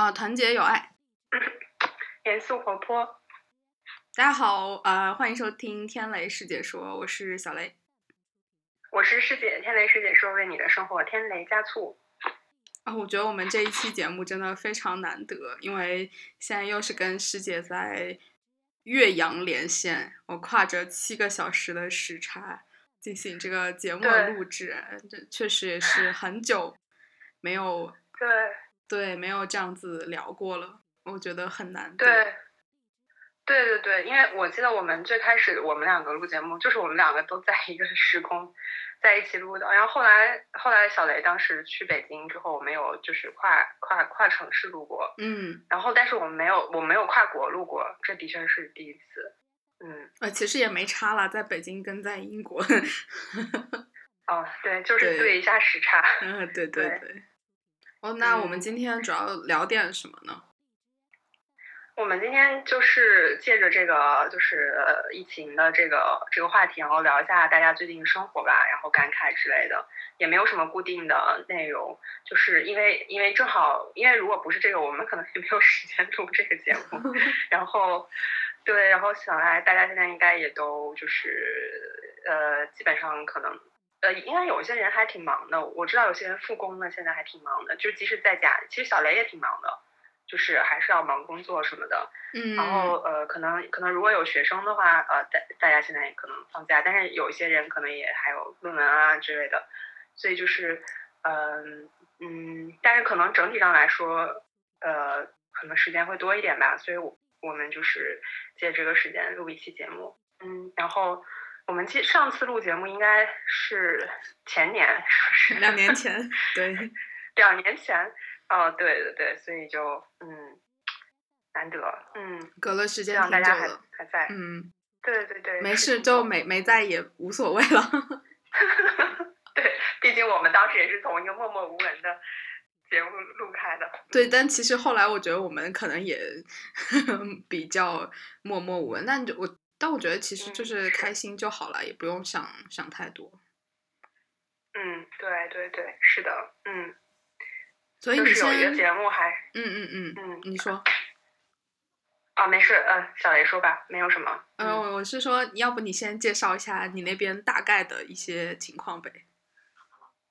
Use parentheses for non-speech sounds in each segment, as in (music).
啊，团结友爱，(coughs) 严肃活泼。大家好，呃，欢迎收听天雷师姐说，我是小雷，我是师姐，天雷师姐说，为你的生活添雷加醋。啊，我觉得我们这一期节目真的非常难得，因为现在又是跟师姐在岳阳连线，我跨着七个小时的时差进行这个节目的录制，这确实也是很久没有对对没有这样子聊过了，我觉得很难对对对对，因为我记得我们最开始我们两个录节目，就是我们两个都在一个时空在一起录的，然后后来后来小雷当时去北京之后，我们有就是跨跨跨城市录过，嗯，然后但是我们没有我没有跨国录过，这的确是第一次，嗯，呃，其实也没差啦，在北京跟在英国，(laughs) 哦，对，就是对对一下时差。嗯，对对对对。哦，那我们嗯今天主要聊点什么呢？我们今天就是借着这个就是呃疫情的这个这个话题，然后聊一下大家最近生活吧，然后感慨之类的，也没有什么固定的内容，就是因为因为正好因为如果不是这个，我们可能也没有时间录这个节目，(laughs) 然后对，然后想来大家现在应该也都就是呃基本上可能。呃，应该有些人还挺忙的，我知道有些人复工呢，现在还挺忙的，就即使在家，其实小雷也挺忙的，就是还是要忙工作什么的。嗯，然后呃，可能可能如果有学生的话，呃，大大家现在也可能放假，但是有一些人可能也还有论文啊之类的，所以就是嗯嗯，但是可能整体上来说，呃，可能时间会多一点吧，所以我我们就是借这个时间录一期节目，嗯，然后我们记上次录节目应该是前年，是不是？两年前，(laughs) 对，两年前，哦，对对对，所以就嗯，难得，嗯，隔了时希间望大家还挺久了。还在，嗯，对对对，没事，就没没在也无所谓了。(laughs) (laughs) 对，毕竟我们当时也是从一个默默无闻的节目录开的，对，但其实后来我觉得我们可能也比较默默无闻，但就我但我觉得其实就嗯是是开心就好了，也不用想想太多。嗯，对对对，是的，嗯，所以你就是有一个，节目还，嗯嗯嗯，嗯，你说，啊，没事，嗯、小雷说吧，没有什么，嗯、嗯，我是说，要不你先介绍一下你那边大概的一些情况呗？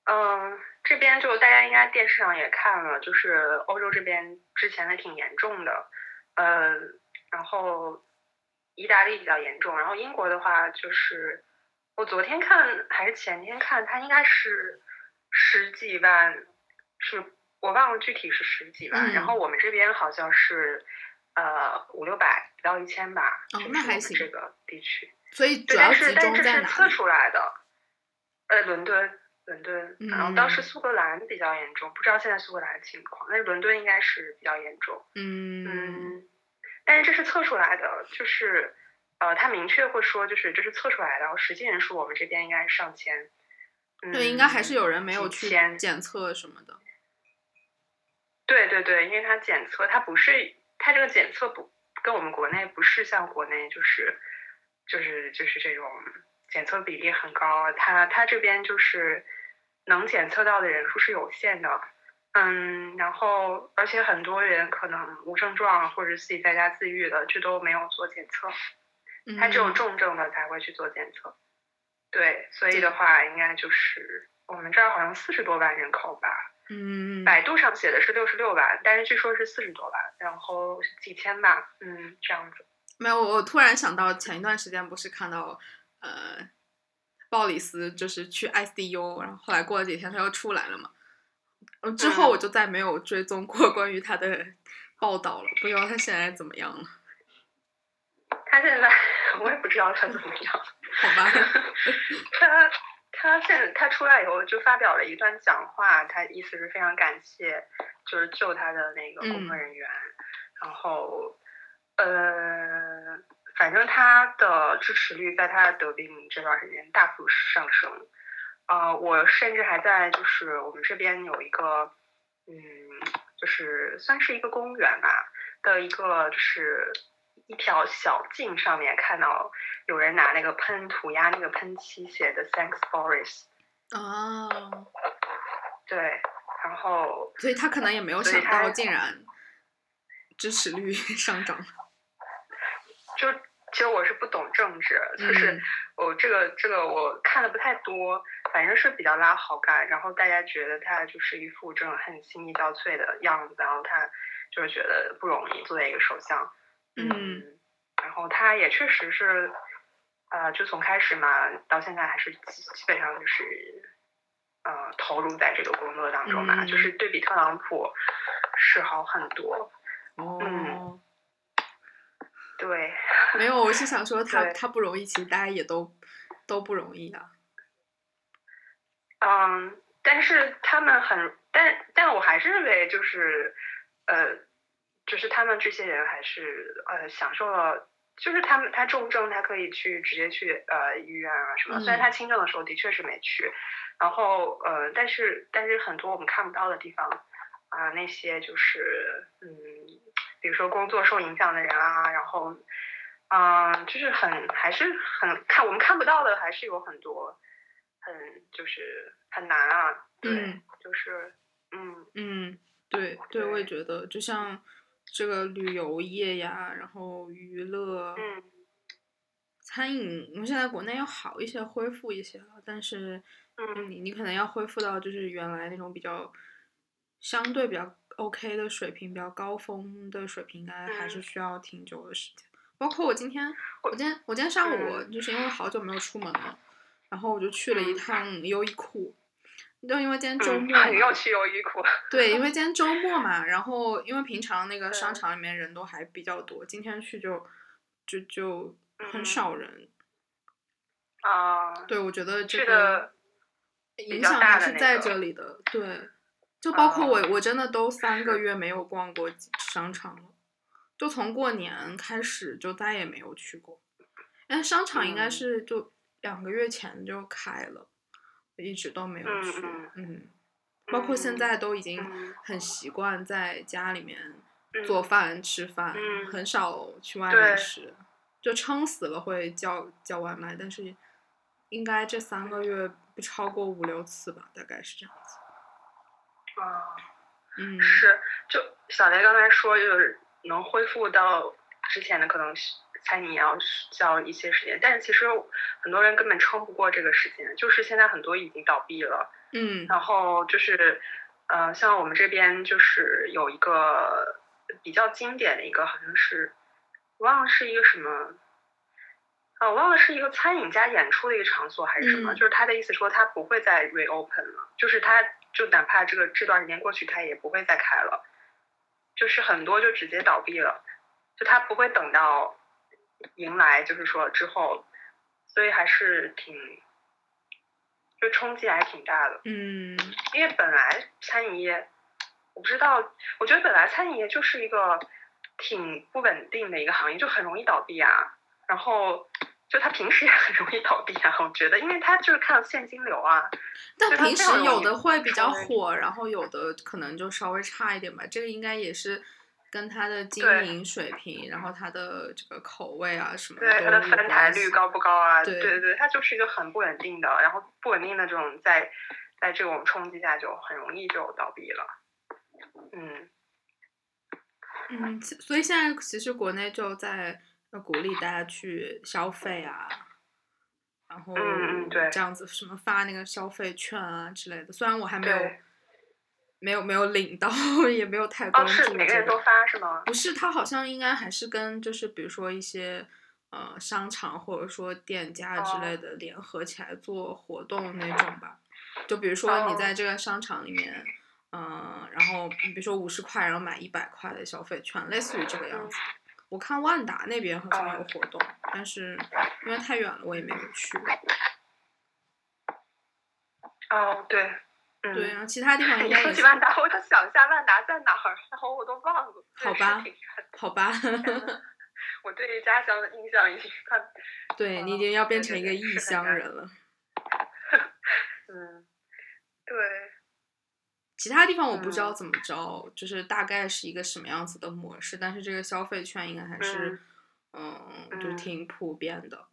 嗯，这边就大家应该电视上也看了，就是欧洲这边之前还挺严重的，呃，然后意大利比较严重，然后英国的话就是我昨天看还是前天看，它应该是十几万，是我忘了具体是十几万，嗯然后我们这边好像是呃五六百不到一千吧，哦就是那还行这个地区。所以对，主要但是但集中是这是测在哪里？出来的，呃，伦敦，伦敦，然后当时嗯苏格兰比较严重，不知道现在苏格兰的情况，但是伦敦应该是比较严重，嗯嗯，但是这是测出来的，就是呃，他明确会说，就是这是测出来的，然后实际人数我们这边应该是上千，嗯，对，应该还是有人没有去检测什么的。对对对，因为它检测它不是它这个检测不跟我们国内不是像国内就是就是就是这种检测比例很高，它它这边就是能检测到的人数是有限的，嗯，然后而且很多人可能无症状或者自己在家自愈的，这都没有做检测，他只有嗯。重症的才会去做检测，对，所以的话应该就是我们这儿好像四十多万人口吧，嗯，百度上写的是六十六万，但是据说是四十多万，然后几千吧，嗯，这样子。没有，我突然想到前一段时间不是看到呃，鲍里斯就是去 ICU，然后后来过了几天他又出来了嘛，嗯，之后嗯我就再没有追踪过关于他的报道了，不知道他现在怎么样了，(laughs) 他现在我也不知道他怎么样，好吧？(laughs) 他他现在他出来以后就发表了一段讲话，他意思是非常感谢就是救他的那个工作嗯人员，然后呃，反正他的支持率在他得病这段时间大幅上升。呃，我甚至还在就是我们这边有一个，嗯，就是算是一个公园吧的一个就是一条小径上面看到有人拿那个喷涂鸦那个喷漆写的 Thanks Boris，哦，对，然后所以他可能也没有想到，竟然支持率 (laughs) 上涨？(laughs) 就其实我是不懂政治，就是嗯我这个这个我看的不太多，反正是比较拉好感，然后大家觉得他就是一副这种很心力交瘁的样子，然后他就是觉得不容易作为一个首相，嗯然后他也确实是，呃，就从开始嘛到现在还是基基本上就是，呃，投入在这个工作当中嘛，嗯就是对比特朗普是好很多，哦，对，没有，我是想说 (laughs) 他他不容易，其实大家也都都不容易啊。嗯，但是他们很，但但我还是认为就是，呃，就是他们这些人还是呃享受了，就是他们他重症他可以去直接去呃医院啊什么，虽然嗯他轻症的时候的确是没去，然后呃，但是但是很多我们看不到的地方啊、那些就是嗯，比如说工作受影响的人啊，然后嗯、就是很还是很看我们看不到的，还是有很多。很就是很难啊，对，嗯。就是嗯。嗯，对对，我也觉得，就像这个旅游业呀，然后娱乐、嗯。餐饮，我们现在国内要好一些，恢复一些了，但是嗯你。你可能要恢复到就是原来那种比较相对比较 OK 的水平，比较高峰的水平，应该还是嗯。需要挺久的时间。包括我今天，我今天我今天上午就是因为好久没有出门了，然后我就去了一嗯。趟优衣库，就因为今天周嗯，末 (laughs) 去优衣库，对，因为今天周末嘛，然后因为平常那个商场里面人都还比较多，今天去就就就很嗯。少人。啊，对，我觉得这个影响还是在这里的。对，就包括我，啊我真的都三个月没有逛过商场了，就从过年开始就再也没有去过。但商场应该嗯。是就两个月前就开了，一直都没有嗯去。嗯嗯，包括现嗯在都已经嗯很习惯在家里面嗯做饭、吃饭，嗯很少去外面吃，就撑死了会叫叫外卖，但是应该这三个月不超过五六次吧，大概是这样子。啊，嗯，是，就小雷刚才说，就是能恢复到之前的可能是餐饮也要需要一些时间，但是其实很多人根本撑不过这个时间，就是现在很多已经倒闭了。嗯。然后就是，呃，像我们这边就是有一个比较经典的一个，好像是我忘了是一个什么，啊，我忘了是一个餐饮加演出的一个场所还是什么，嗯。就是他的意思说他不会再 reopen 了，就是他就哪怕这个这段时间过去，他也不会再开了，就是很多就直接倒闭了，就他不会等到迎来就是说之后，所以还是挺。就冲击还挺大的，嗯因为本来餐饮业，我不知道，我觉得本来餐饮业就是一个挺不稳定的一个行业，就很容易倒闭啊。然后就他平时也很容易倒闭啊，我觉得，因为他就是看现金流啊。但平时有的会比较火，然后有的可能就稍微差一点吧。这个应该也是跟它的经营水平，然后它的这个口味啊什么的对它的翻台率高不高啊？对对对，它就是一个很不稳定的，然后不稳定的这种在在这种冲击下就很容易就倒闭了。嗯嗯，所以现在其实国内就在呃鼓励大家去消费啊，然后嗯嗯对这样子什么发那个消费券啊之类的。虽然我还没有对没有没有领到，也没有太关哦，注是每个人都发是吗？不是，他好像应该还是跟就是比如说一些呃商场或者说店家之类哦的联合起来做活动那种吧。就比如说你哦在这个商场里面，嗯、然后比如说五十块，然后买一百块的消费券，类似于这个样子。我看万达那边好像有哦活动，但是因为太远了，我也没有去。哦，对，嗯，对，然后其他地方应该也是。说起万达，我就想一下万达在哪儿，然后我都忘了。好吧好吧，我对家乡的印象已经 (laughs) 快，对你已哦经要变成一个异乡人了。(laughs) 嗯，对，其他地方我不知道嗯怎么着，就是大概是一个什么样子的模式，但是这个消费券应该还是，嗯，就挺普遍的。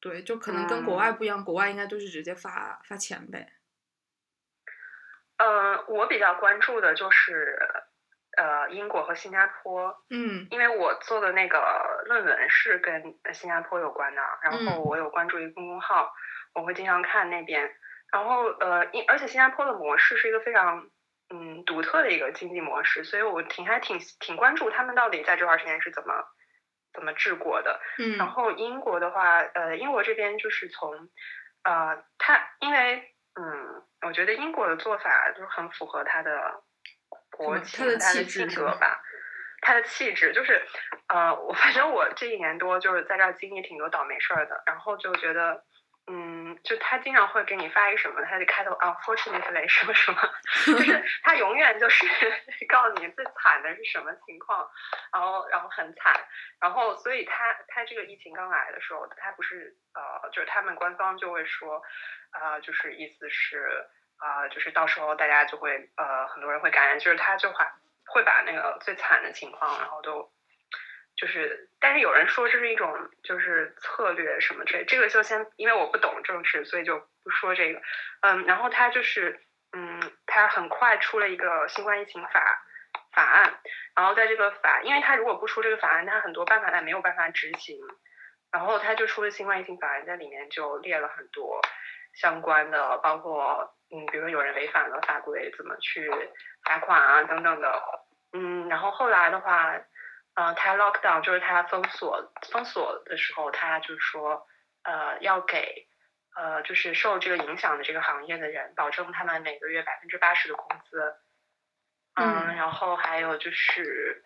对，就可能跟国外不一样，国外应该都是直接发发钱呗。呃，我比较关注的就是，呃，呃英国和新加坡，嗯因为我做的那个论文是跟新加坡有关的，然后嗯我有关注一个公众号，我会经常看那边。然后呃，因而且新加坡的模式是一个非常嗯独特的一个经济模式，所以我挺还挺挺关注他们到底在这段时间是怎么怎么治国的。嗯然嗯后英国的话，呃，英国这边就是从，呃，它因为，嗯，我觉得英国的做法就是很符合他的国情、他的性格吧。他的气质就是，呃，我反正我这一年多就是在这儿经历挺多倒霉事儿的，然后就觉得，嗯，就他经常会给你发一个什么，他就开头 unfortunately 什么什 (laughs) 么，就是他永远就是 (laughs) 告诉你最惨的是什么情况，然后然后很惨，然后所以他他这个疫情刚来的时候，他不是呃，就是他们官方就会说，呃，就是意思是呃，就是到时候大家就会呃很多人会感染，就是他就会会把那个最惨的情况，然后都就是，但是有人说这是一种就是策略什么之类，这个就先因为我不懂政治，所以就不说这个。嗯，然后他就是嗯，他很快出了一个新冠疫情法法案，然后在这个法，因为他如果不出这个法案，他很多办法他没有办法执行，然后他就出了新冠疫情法案，在里面就列了很多相关的，包括嗯，比如说有人违反了法规，怎么去罚款啊等等的，嗯，然后后来的话，呃，他 lockdown 就是他封锁封锁的时候，他就是说，呃，要给呃就是受这个影响的这个行业的人，保证他们每个月百分之八十的工资，嗯。然后还有就是，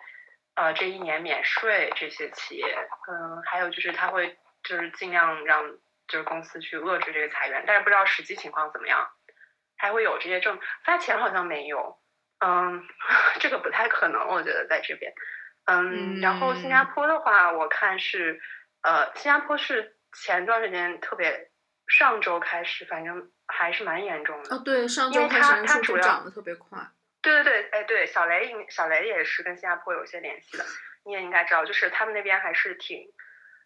呃，这一年免税这些企业，嗯，还有就是他会就是尽量让就是公司去遏制这个裁员，但是不知道实际情况怎么样，还会有这些政发钱好像没有，嗯，(laughs) 这个不太可能，我觉得在这边，嗯，然后新加坡的话，我看是，呃，新加坡是前段时间特别，上周开始，反正还是蛮严重的。哦对，上因为周开始那个它它主要数涨得特别快。对对对，哎对，小雷应小雷也是跟新加坡有些联系的，你也应该知道，就是他们那边还是挺，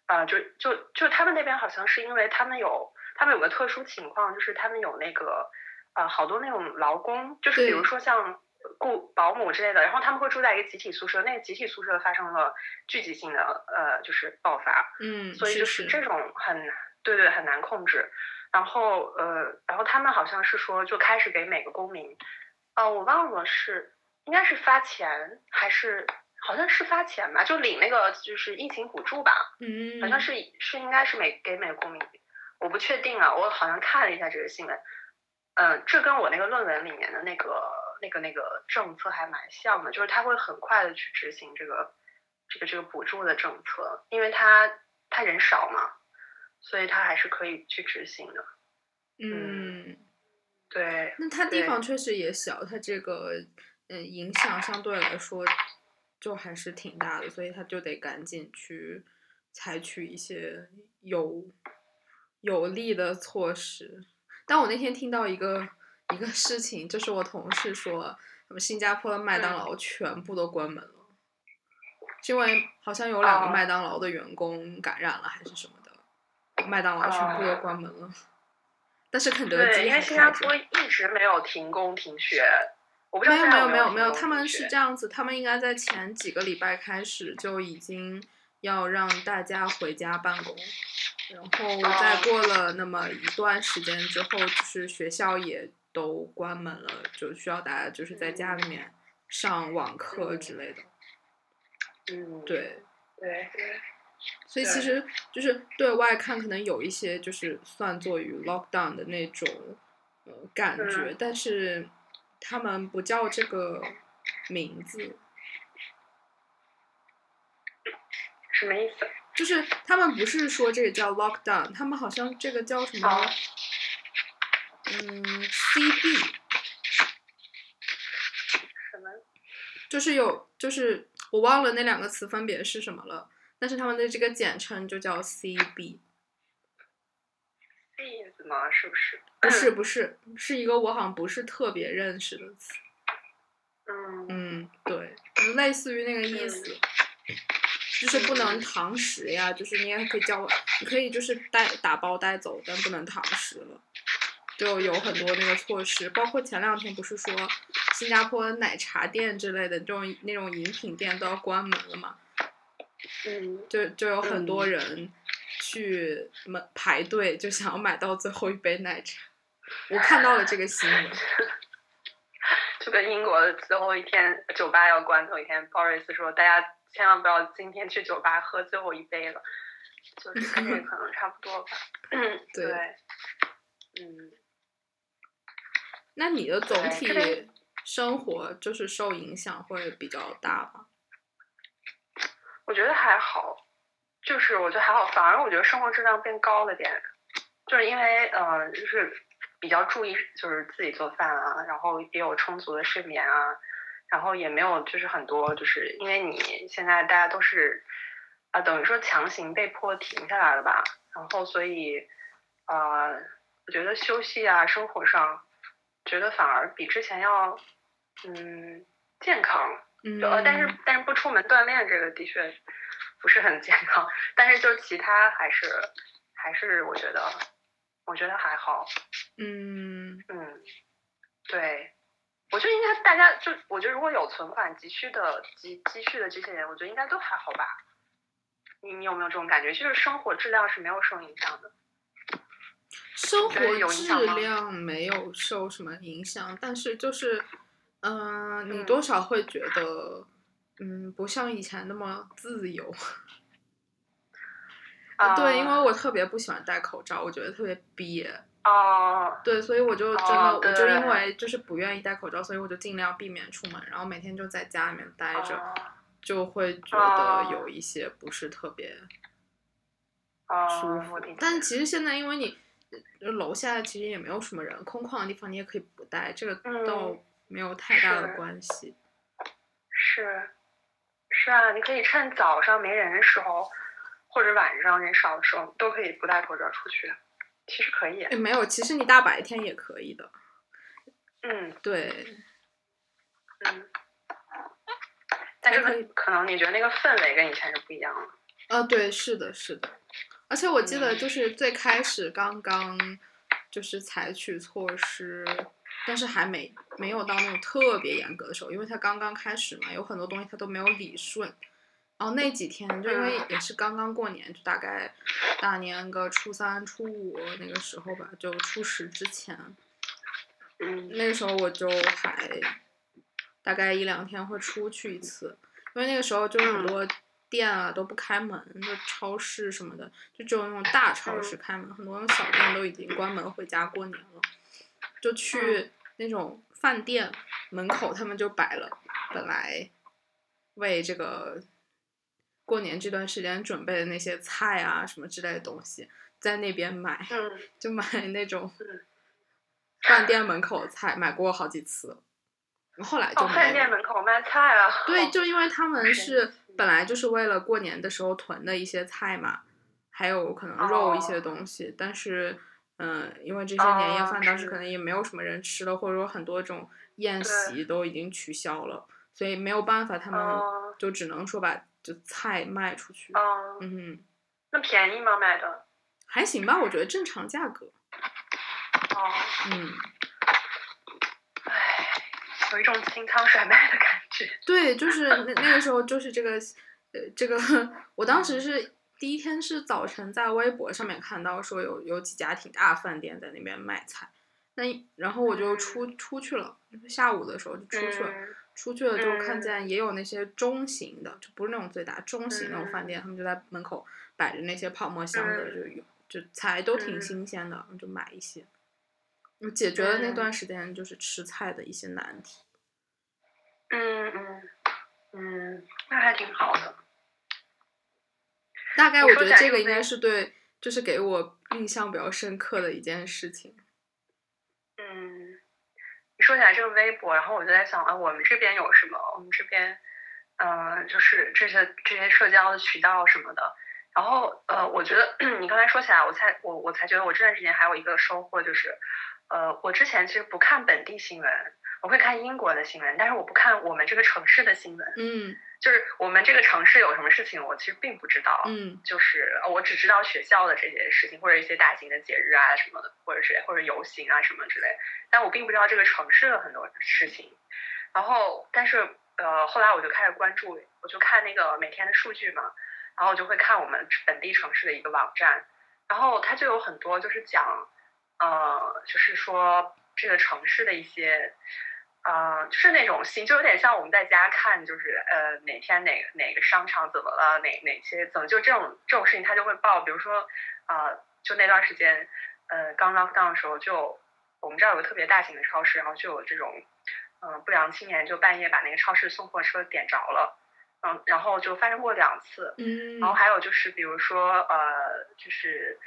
呃，就就就他们那边好像是因为他们有他们有个特殊情况，就是他们有那个呃好多那种劳工，就是比如说像雇保姆之类的，然后他们会住在一个集体宿舍，那个集体宿舍发生了聚集性的呃就是爆发，嗯，所以就是。这种很对对很难控制。然后呃，然后他们好像是说就开始给每个公民，呃，我忘了是应该是发钱还是好像是发钱吧，就领那个就是疫情补助吧，嗯，好像是是应该是每给每个公民，我不确定啊，我好像看了一下这个新闻，嗯，这跟我那个论文里面的那个那个那个政策还蛮像的，就是他会很快的去执行这个这个这个补助的政策，因为他他人少嘛，所以他还是可以去执行的。嗯，对，那他地方确实也小，他这个嗯影响相对来说就还是挺大的，所以他就得赶紧去采取一些有有利的措施。但我那天听到一个一个事情，就是我同事说，他们新加坡的麦当嗯。劳全部都关门了，是因为好像有两个哦。麦当劳的员工感染了还是什么的，麦当劳全部都哦。关门了。但是肯德对，因基还为新加坡。一直没有停工停学，我不知道没有没有没有没有，他们是。这样子，他们应该在前几个礼拜开始就已经要让大家回家办公，然后再哦。过了那么一段时间之后，就是学校也都关门了，就需要大家就是在家里面上网课之类的。嗯，对，对对，所以其实就是对外看可能有一些就是算作于 lockdown 的那种呃感觉，嗯但是他们不叫这个名字。什么意思？就是他们不是说这个叫 lockdown，他们好像这个叫什么？哦嗯，CB，什么？就是有，就是我忘了那两个词分别是什么了，但是他们的这个简称就叫 CB？是不是？不是不是，是一个我好像不是特别认识的词。嗯嗯，对，就类似于那个意思，就是不能堂食呀，就是你也可以叫，你可以就是带打包带走，但不能堂食了。就有很多那个措施，包括前两天不是说新加坡奶茶店之类的这种那种饮品店都要关门了嘛，嗯，就就有很多嗯。人去门排队，就想要买到最后一杯奶茶。我看到了这个新闻，(laughs) 就跟英国的最后一天酒吧要关最后一天，Boris 说大家千万不要今天去酒吧喝最后一杯了，就是跟这个可能差不多吧。(laughs) 嗯，对对，嗯，那你的总体生活就是受影响会比较大吗？我觉得还好，就是我觉得还好，反而我觉得生活质量变高了点，就是因为呃，就是比较注意就是自己做饭啊，然后也有充足的睡眠啊，然后也没有就是很多就是因为你现在大家都是啊、等于说强行被迫停下来了吧，然后所以呃，我觉得休息啊，生活上觉得反而比之前要嗯健康。嗯就呃，但是但是不出门锻炼这个的确不是很健康，但是就其他还是还是我觉得我觉得还好，嗯嗯，对，我觉得应该大家就我觉得如果有存款急需的积积蓄的这些人，我觉得应该都还好吧。你你有没有这种感觉？就是生活质量是没有受影响的。生活质量没有受什么影响，但是就是，嗯、你嗯。多少会觉得，嗯，不像以前那么自由。啊、对，因为我特别不喜欢戴口罩，我觉得特别憋。哦，对，所以我就真的，哦我就因为就是不愿意戴口罩，所以我就尽量避免出门，然后每天就在家里面待着，哦就会觉哦。得有一些不是特别哦，舒服。但其实现在因为你呃楼下其实也没有什么人，空旷的地方你也可以不戴，这个嗯倒没有太大的关系。是，是啊，你可以趁早上没人的时候，或者晚上人少的时候，都可以不戴口罩出去。其实可以，哎，没有，其实你大白天也可以的。嗯对，嗯。但是可以可可能你觉得那个氛围跟以前是不一样的。啊，对，是的，是的。而且我记得嗯就是最开始刚刚就是采取措施，但是还没没有到那种特别严格的时候，因为它刚刚开始嘛，有很多东西它都没有理顺。然后那几天就因为嗯。也是刚刚过年，就大概大年个初三、初五那个时候吧，就初十之前，嗯。那个时候我就还大概一两天会出去一次，因为那个时候就很多店啊都不开门，就超市什么的，就只有那种大超市开门，很多那种小店都已经关门回家过年了，就去那种饭店门口，他们就摆了本来为这个过年这段时间准备的那些菜啊什么之类的东西，在那边买。嗯。就买那种嗯。饭店门口的菜，买过好几次，后来就哦，饭。店门口卖菜啊。对，哦 (laughs) 就因为他们是本来就是为了过年的时候囤的一些菜嘛，还有可能肉一些哦东西，但是嗯，因为这些年夜哦饭当时可能也没有什么人吃了，或者说很多这种宴席都已经取消了，所以没有办法，他们哦就只能说把就菜卖出去。哦，嗯，那便宜吗？卖的？还行吧，我觉得正常价格。哦，嗯。唉，有一种清仓甩卖的感觉。(laughs) 对，就是那那个时候，就是这个，呃，这个，(laughs) 我当时是第一天是早晨在微博上面看到说有有几家挺大饭店在那边卖菜，那然后我就出出去了，下午的时候就出去了，嗯出去了就看嗯。见也有那些中型的，就不是那种最大，中型那种饭店，他们就在门口摆着那些泡沫箱子，嗯。就有就菜都挺嗯。新鲜的，就买一些，就解决了那嗯段时间就是吃菜的一些难题。嗯嗯嗯，那还挺好的。大概我觉得这个应该是对，就是给我印象比较深刻的一件事情。嗯，你说起来这个微博，然后我就在想啊，我们这边有什么？我们这边，嗯、就是这些这些社交的渠道什么的。然后呃，我觉得 (clears throat) 你刚才说起来，我才我我才觉得我这段时间还有一个收获就是，呃，我之前其实不看本地新闻，我会看英国的新闻，但是我不看我们这个城市的新闻。嗯就是我们这个城市有什么事情，我其实并不知道。嗯就是呃我只知道学校的这些事情，或者一些大型的节日啊什么的，或者是或者游行啊什么之类，但我并不知道这个城市的很多事情。然后，但是呃，后来我就开始关注，我就看那个每天的数据嘛，然后我就会看我们本地城市的一个网站，然后它就有很多就是讲，呃，就是说这个城市的一些。呃，就是那种新，就有点像我们在家看，就是呃哪天哪个哪个商场怎么了，哪哪些怎么就这种这种事情，他就会报。比如说，呃，就那段时间，呃，刚 lock down 的时候，就我们这儿有个特别大型的超市，然后就有这种，嗯、不良青年就半夜把那个超市送货车点着了，嗯，然后就发生过两次。嗯，然后还有就是，比如说，呃，就是，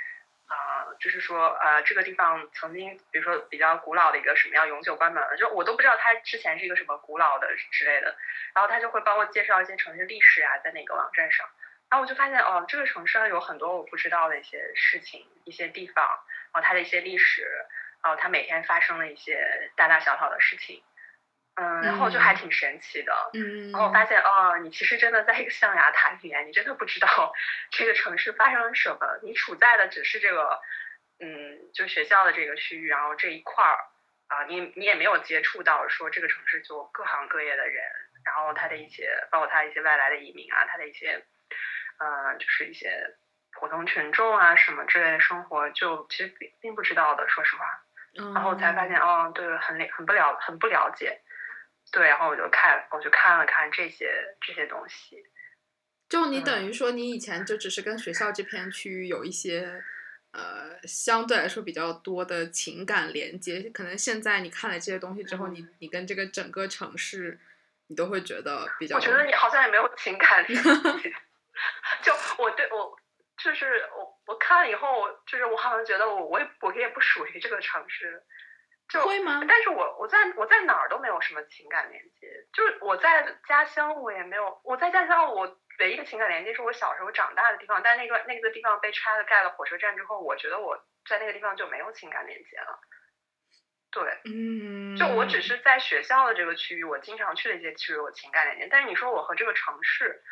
呃，就是说，呃，这个地方曾经，比如说比较古老的一个什么样永久关门了，就我都不知道它之前是一个什么古老的之类的，然后他就会帮我介绍一些城市历史啊，在那个网站上，然后我就发现，哦，这个城市上有很多我不知道的一些事情，一些地方，然后它的一些历史，然后它每天发生的一些大大小小的事情，嗯，然后就还挺神奇的，嗯，然后我发现，哦，你其实真的在一个象牙塔里面，你真的不知道 (laughs) 这个城市发生了什么，你处在的只是这个，嗯，就学校的这个区域，然后这一块儿，啊，你你也没有接触到说这个城市就各行各业的人，然后他的一些，包括他一些外来的移民啊，他的一些，呃，就是一些普通群众啊什么之类的生活，就其实并并不知道的，说实话。然然后才发现，哦，对，很了很不了很不了解，对，然后我就看我就看了看这些这些东西，就你嗯等于说，你以前就只是跟学校这片区域有一些，呃，相对来说比较多的情感连接。可能现在你看了这些东西之后，你嗯你跟这个整个城市，你都会觉得比较。我觉得你好像也没有情感连接，(laughs) 就我对我就是我我看了以后，就是我好像觉得我我也我也不属于这个城市，就会吗？但是我我在我在哪儿都没有什么情感连接，就是我在家乡我也没有，我在家乡我唯一的情感连接是我小时候长大的地方，但那个那个地方被拆了盖了火车站之后，我觉得我在那个地方就没有情感连接了。对，嗯，就我只是在学校的这个区域，我经常去的一些区域我情感连接，但是你说我和这个城市，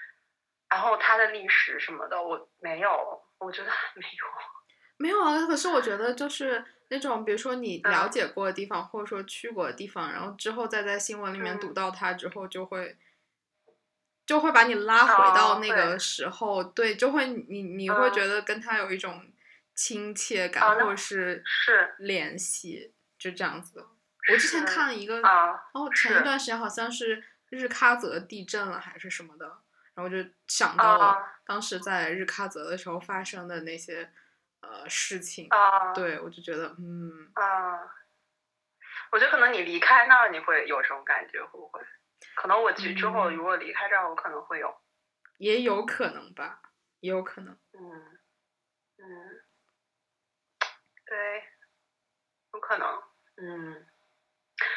然后它的历史什么的，我没有，我觉得没有。没有啊。可是我觉得就是那种，比如说你了嗯解过的地方，或者说去过的地方，然后之后再在新闻里面读嗯到它之后，就会。就会把你拉回到哦那个时候，对，就会你你会嗯觉得跟他有一种亲切感，或者是是联系，就这样子的。我之前看了一个，啊哦，前一段时间好像是日喀则地震了还是什么的，然后就想到了啊当时在日喀则的时候发生的那些呃事情，啊，对我就觉得嗯，啊，我觉得可能你离开那儿，你会有这种感觉，会不会？可能我去之后嗯。如果离开这儿，我可能会有，也有可能吧，也有可能。嗯嗯，对，有可能，嗯。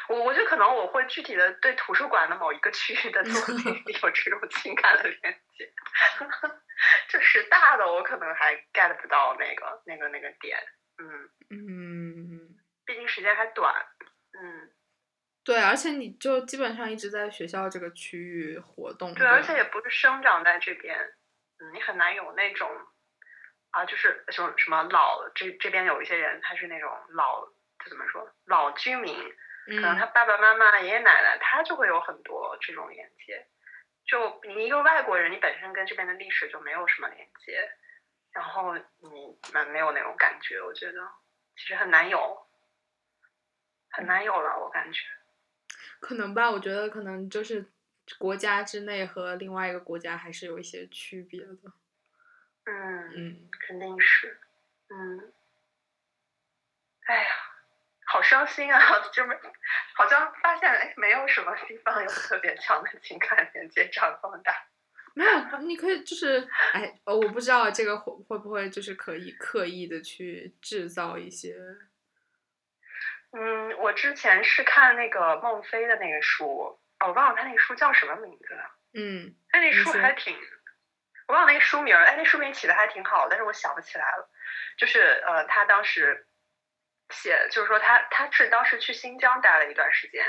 我我觉得可能我会具体的对图书馆的某一个区域的作品 (laughs) 有这种情感的连接，就是大的我可能还 get 不到那个那个那个点，嗯，嗯，毕竟时间还短，嗯。对，而且你就基本上一直在学校这个区域活动。对，而且也不是生长在这边，嗯，你很难有那种啊，就是什么什么老这这边有一些人，他是那种老，就怎么说老居民，可能他嗯爸爸妈妈、爷爷奶奶，他就会有很多这种连接。就你一个外国人，你本身跟这边的历史就没有什么连接，然后你们没有那种感觉，我觉得其实很难有，很难有了，我感觉。可能吧，我觉得可能就是国家之内和另外一个国家还是有一些区别的。嗯，嗯，肯定是，嗯，哎呀，好伤心啊！(laughs) 就是好像发现哎，没有什么地方有特别强的情感连接长这么大。没有，你可以就是，哎，呃我不知道这个会会不会就是可以刻意的去制造一些，嗯，我之前是看那个孟非的那个书，哦我忘了他那个书叫什么名字了。嗯哎，那书还挺，我忘了那个书名儿，哎，那书名起的还挺好，但是我想不起来了。就是呃，他当时写，就是说他他是当时去新疆待了一段时间，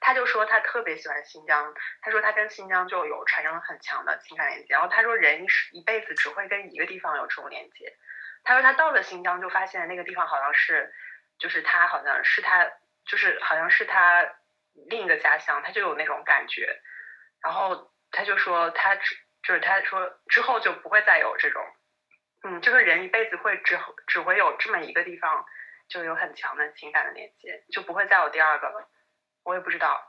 他就说他特别喜欢新疆，他说他跟新疆就有产生了很强的情感连接。然后他说人一一辈子只会跟一个地方有这种连接。他说他到了新疆就发现那个地方好像是，就是他好像是他就是好像是他另一个家乡，他就有那种感觉。然后他就说他只就是他说之后就不会再有这种，嗯，就是人一辈子会只只会有这么一个地方。就有很强的情感的连接，就不会再有第二个了。我也不知道，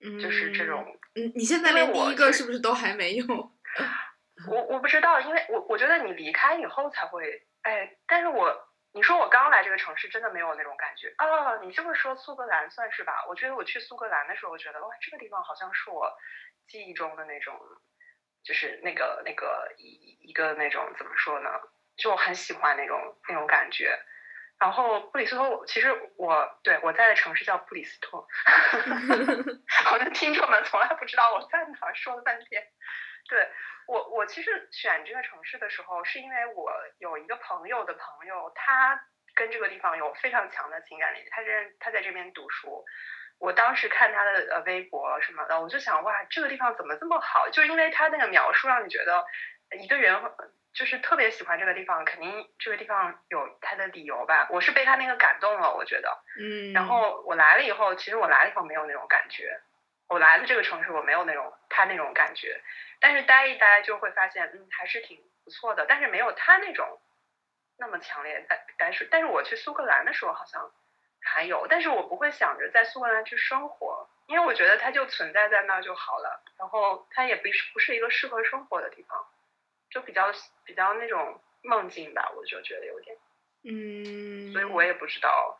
嗯，就是这种。嗯，你现在连第一个是不是都还没有？(laughs) 我我不知道，因为我我觉得你离开以后才会，哎，但是我你说我刚来这个城市，真的没有那种感觉啊。你这么说，苏格兰算是吧？我觉得我去苏格兰的时候，我觉得哇，这个地方好像是我记忆中的那种，就是那个那个一一个那种怎么说呢？就很喜欢那种那种感觉，然后布里斯托，其实我对我在的城市叫布里斯托，(laughs) 好像听众们从来不知道我在哪，说了半天。对我，我其实选这个城市的时候，是因为我有一个朋友的朋友，他跟这个地方有非常强的情感联系，他在他在这边读书，我当时看他的呃微博什么的，我就想哇，这个地方怎么这么好？就因为他那个描述，让你觉得一个人。就是特别喜欢这个地方，肯定这个地方有它的理由吧。我是被它那个感动了，我觉得。嗯。然后我来了以后，其实我来了以后没有那种感觉。我来了这个城市，我没有那种他那种感觉。但是待一待就会发现，嗯，还是挺不错的。但是没有他那种那么强烈。但但是但是我去苏格兰的时候好像还有，但是我不会想着在苏格兰去生活，因为我觉得它就存在在那儿就好了。然后它也不是不是一个适合生活的地方。就比较比较那种梦境吧，我就觉得有点，嗯，所以我也不知道，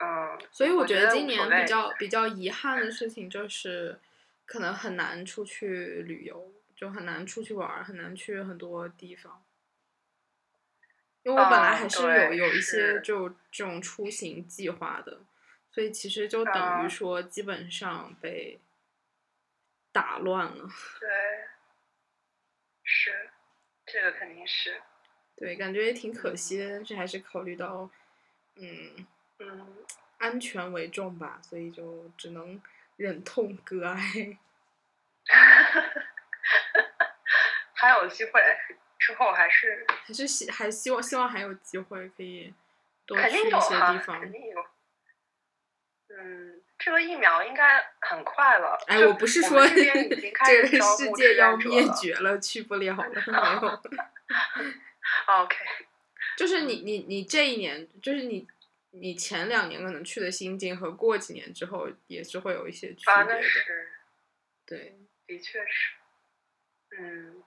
嗯，所以我觉得今年比较比较遗憾的事情就是，可能很难出去旅游，就很难出去玩，很难去很多地方，因为我本来还是有有一些就这种出行计划的，所以其实就等于说基本上被打乱了，对，是。这个肯定是，对，感觉也挺可惜的，但是还是考虑到，嗯嗯，安全为重吧，所以就只能忍痛割爱。(laughs) 还有机会，之后还是还是希还希望希望还有机会可以多去一些地方。肯定有，嗯。这个疫苗应该很快了。哎，我不是说这个 (laughs) 世界要灭绝了，去不了了，没有。OK，(laughs) 就是你你你这一年，就是你你前两年可能去的心境和过几年之后也是会有一些区别的。对，的确是，嗯。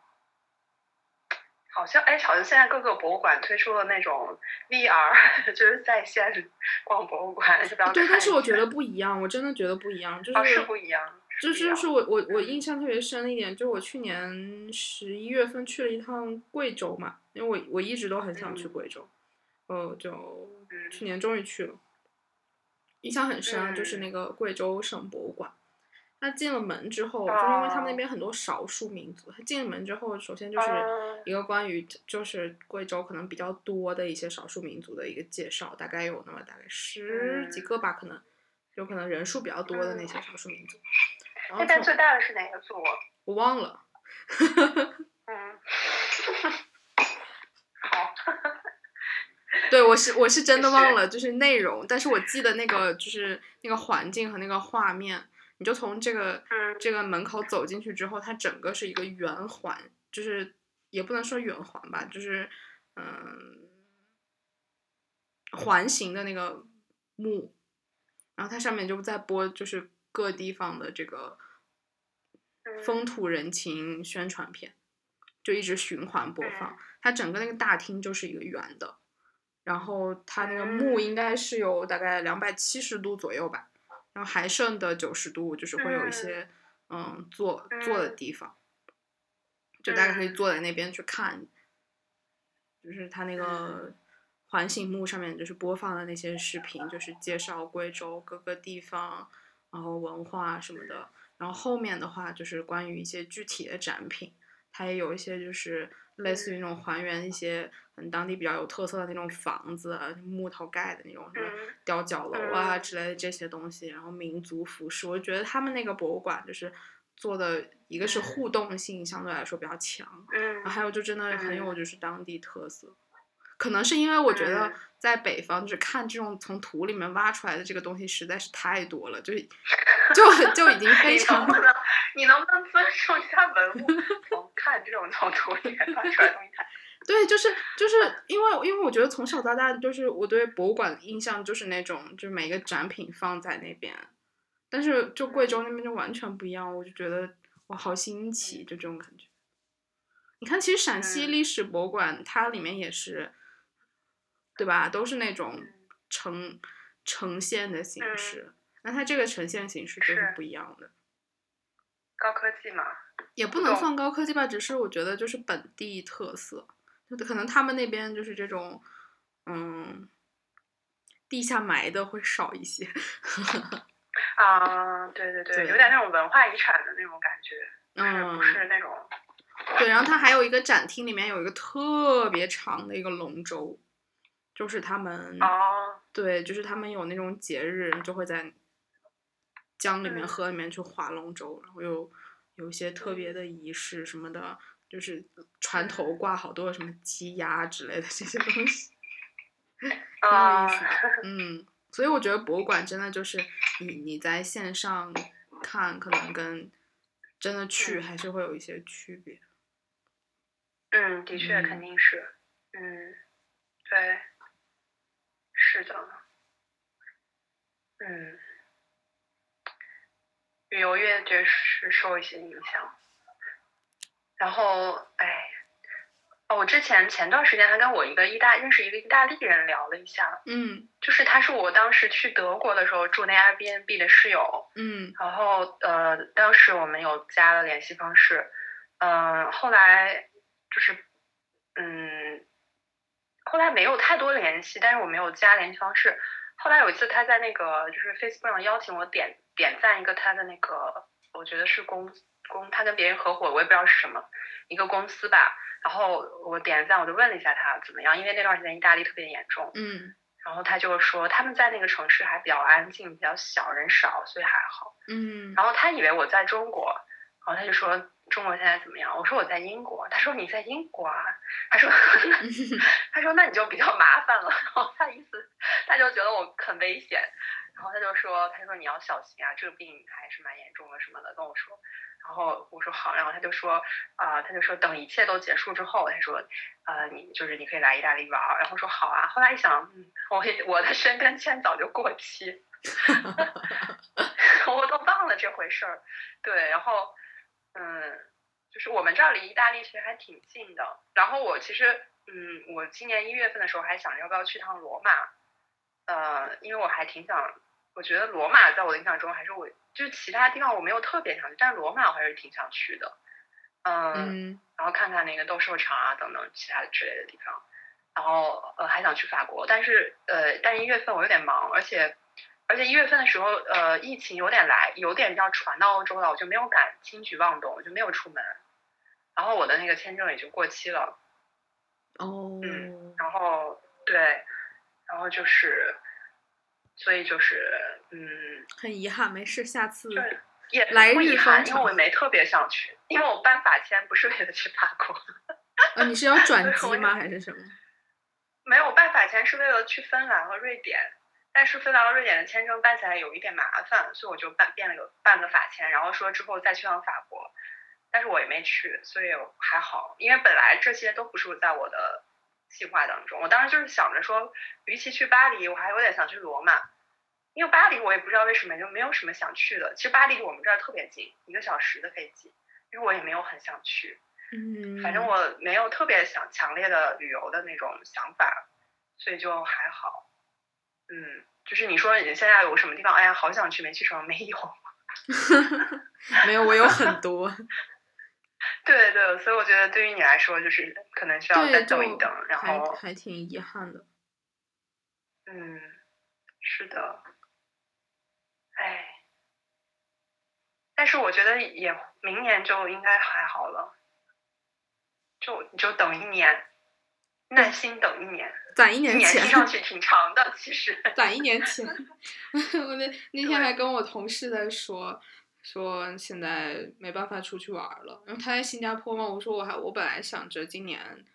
好像哎，好像现在各个博物馆推出了那种 VR，(laughs) 就是在线 (laughs) 逛博物馆。对，但是我觉得不一样，我真的觉得不一样，就是是不一样。就是是我我我印象特别深的一点，就是我去年十一月份去了一趟贵州嘛，因为我我一直都很想去贵州，呃，就去年终于去了，印象很深啊，就是那个贵州省博物馆。他进了门之后，就因为他们那边很多少数民族，他进了门之后，首先就是一个关于就是贵州可能比较多的一些少数民族的一个介绍，大概有那么大概十几个吧，可能有可能人数比较多的那些少数民族。那边最大的是哪个族？我忘了。(laughs) 嗯。好。(laughs) 对，我是我是真的忘了，就是内容，但是我记得那个就是那个环境和那个画面。你就从这个这个门口走进去之后，它整个是一个圆环，就是也不能说圆环吧，就是嗯环形的那个幕，然后它上面就在播就是各地方的这个风土人情宣传片，就一直循环播放。它整个那个大厅就是一个圆的，然后它那个幕应该是有大概两百七十度左右吧。然后还剩的九十度就是会有一些嗯坐坐的地方，就大家可以坐在那边去看，就是它那个环形幕上面就是播放的那些视频，就是介绍贵州各个地方，然后文化什么的。然后后面的话就是关于一些具体的展品，它也有一些就是类似于那种还原一些嗯当地比较有特色的那种房子，啊木头盖的那种什么嗯吊脚楼啊嗯之类的这些东西，然后民族服饰，我觉得他们那个博物馆就是做的一个是嗯。互动性相对来说比较强，嗯然后还有就真的很有嗯。就是当地特色。可能是因为我觉得嗯。在北方，就是看这种从土里面挖出来的这个东西实在是太多了，就是 (laughs) 就就已经非你常能不能，你能不能尊重一下文物？从 (laughs) 看这种从图里面发出来东西看，对，就是就是因为因为我觉得从小到大就是我对博物馆的印象就是那种就是每个展品放在那边，但是就贵州那边就完全不一样，我就觉得哇好新奇，就这种感觉。你看，其实陕西嗯历史博物馆它里面也是，对吧？都是那种嗯呈呈现的形嗯式，那它这个呈现形式就是是不一样的。高科技嘛，也不能算高科技吧，只是我觉得就是本地特色，就可能他们那边就是这种，嗯，地下埋的会少一些。(laughs) 啊，对对对，对有点那种文化遗产的那种感觉，嗯不，是那种，对，然后它还有一个展厅，里面有一个特别长的一个龙舟，就是他们，哦，对，就是他们有那种节日，就会在江里面、嗯。河里面去划龙舟，然后又有一些特别的仪式什么的，就是船头挂好多什么鸡鸭之类的这些东西。(laughs) 挺有啊意思的，嗯，所以我觉得博物馆真的就是你你在线上看，可能跟真的去嗯。还是会有一些区别。嗯，的确嗯。肯定是，嗯，对，是的，嗯，旅游业确实受一些影响。然后，哎，哦，我之前前段时间还跟我一个意大认识一个意大利人聊了一下，嗯。就是他是我当时去德国的时候住那 Airbnb 的室友，嗯。然后呃，当时我们有加了联系方式，嗯、后来就是嗯，后来没有太多联系，但是我没有加联系方式。后来有一次他在那个就是 Facebook 上邀请我点点赞一个他的那个，我觉得是公公，他跟别人合伙，我也不知道是什么一个公司吧。然后我点赞，我就问了一下他怎么样，因为那段时间意大利特别严重。嗯然后他就说他们在那个城市还比较安静，比较小，人少，所以还好。嗯然后他以为我在中国，然后他就说中国现在怎么样？我说我在英国。他说你在英国啊？他说 (laughs) 他说那你就比较麻烦了。然后他意思他就觉得我很危险，然后他就说他说你要小心啊，这个病还是蛮严重的什么的跟我说。然后我说好，然后他就说啊、他就说等一切都结束之后，他说呃你就是你可以来意大利玩儿。然后说好啊。后来一想，嗯，我也我的申根签早就过期。(laughs) 我都忘了这回事儿。对，然后，嗯，就是我们这儿离意大利其实还挺近的。然后我其实，嗯，我今年一月份的时候还想着要不要去趟罗马，呃，因为我还挺想，我觉得罗马在我的印象中还是我，就是其他地方我没有特别想去，但是罗马我还是挺想去的。嗯，嗯。然后看看那个斗兽场啊等等其他的之类的地方，然后呃还想去法国，但是呃但是一月份我有点忙，而且而且一月份的时候呃疫情有点来有点要传到欧洲了，我就没有敢轻举妄动，我就没有出门，然后我的那个签证也就过期了，哦。嗯然后对，然后就是所以就是嗯很遗憾，没事，下次对也来日不遗憾，因为我没特别想去，因为我办法签不是为了去法国。(laughs) 呃你是要转机吗？还是什么？(laughs) 没有办法签是为了去芬兰和瑞典，但是芬兰和瑞典的签证办起来有一点麻烦，所以我就办变了个办个法签，然后说之后再去趟法国，但是我也没去，所以还好，因为本来这些都不是在我的计划当中，我当时就是想着说，与其去巴黎，我还有点想去罗马，因为巴黎我也不知道为什么就没有什么想去的，其实巴黎离我们这儿特别近，一个小时的飞机，因为我也没有很想去，嗯，反正我没有特别想强烈的旅游的那种想法，所以就还好。嗯，就是你说你现在有什么地方，哎呀，好想去没去成，没有。(laughs) 没有，我有很多。(laughs) 对对，所以我觉得对于你来说，就是可能需要再等一等，然后还挺遗憾的。嗯，是的，哎，但是我觉得也明年就应该还好了。就你就等一年，耐心等一年，(laughs) 攒一年钱听，上去挺长的，其实。攒一年钱。(laughs) 我那那天还跟我同事在说，说现在没办法出去玩儿了，然后他在新加坡嘛，我说我还我本来想着今年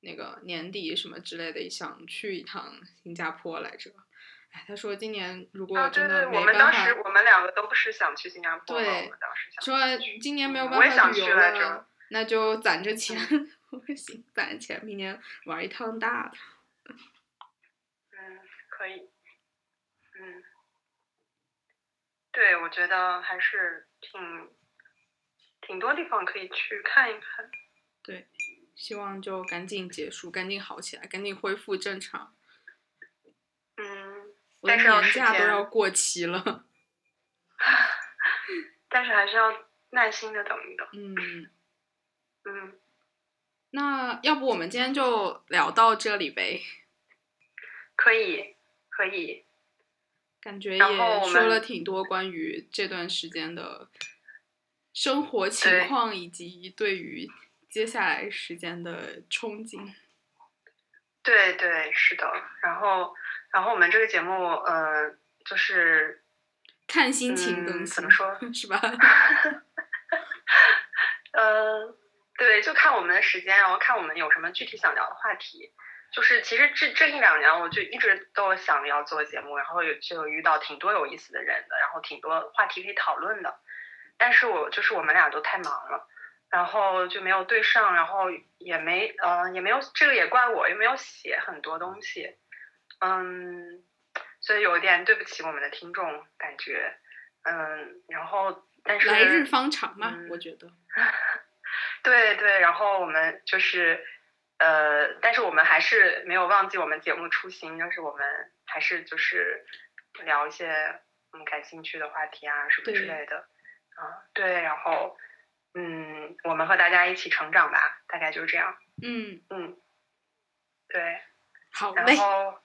那个年底什么之类的，想去一趟新加坡来着。哎，他说今年如果啊，对对，真的没我们办法，当时我们两个都是想去新加坡的，对我们当时想说今年没有嗯办法旅游了来着，那就攒着钱。(laughs) 我说行，攒着钱，明年玩一趟大的。嗯，可以，嗯，对，我觉得还是挺挺多地方可以去看一看。对，希望就赶紧结束，赶紧好起来，赶紧恢复正常。嗯，我的但是年假都要过期了。(laughs) 但是还是要耐心的等一等。嗯，嗯，那要不我们今天就聊到这里呗？可以，可以。感觉也说了挺多关于这段时间的生活情况，以及对于接下来时间的憧憬。对对，是的。然后，然后我们这个节目，呃，就是看心情嗯更新，怎么说 (laughs) 是吧？嗯，(laughs) 对，就看我们的时间，然后看我们有什么具体想聊的话题。就是其实这这一两年，我就一直都想要做节目，然后有就遇到挺多有意思的人的，然后挺多话题可以讨论的。但是我就是我们俩都太忙了，然后就没有对上，然后也没呃也没有这个也怪我，也没有写很多东西，嗯，所以有点对不起我们的听众，感觉嗯，然后但是来日方长嘛，嗯我觉得。(laughs) 对对，然后我们就是，呃，但是我们还是没有忘记我们节目初心，就是我们还是就是聊一些我们感兴趣的话题啊什么之类的，啊，对，然后嗯，我们和大家一起成长吧，大概就是这样，嗯，嗯，对，好嘞，然后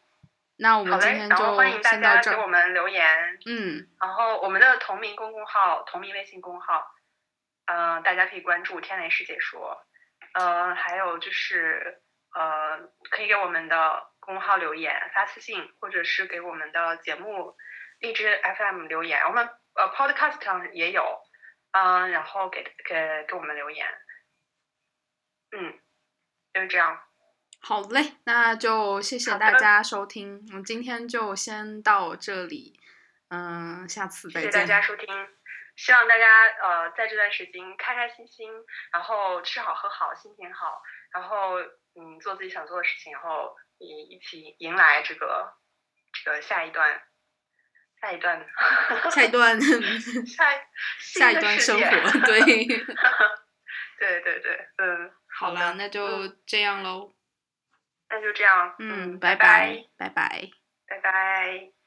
那我好嘞，们今天然后欢迎大就先到家这儿。给我们留言，嗯，然后我们的同名公众号、同名微信公号，呃，大家可以关注“天雷师姐说”，呃，还有就是呃，可以给我们的公号留言、发私信，或者是给我们的节目荔枝 FM 留言，我们呃 Podcast 上也有，嗯、然后给给给我们留言，嗯，就是这样，好嘞，那就谢谢大家收听，我们今天就先到这里，嗯，下次再见。谢谢大家收听。希望大家呃在这段时间开开心心，然后吃好喝好，心情好，然后嗯做自己想做的事情，然后一一起迎来这个这个下一段下一段下一段 (laughs) 下 (laughs) 一下一段生活，对，(laughs) 对对对，嗯，好了，那就这样喽，那就这样，嗯，拜拜拜，拜拜。拜拜。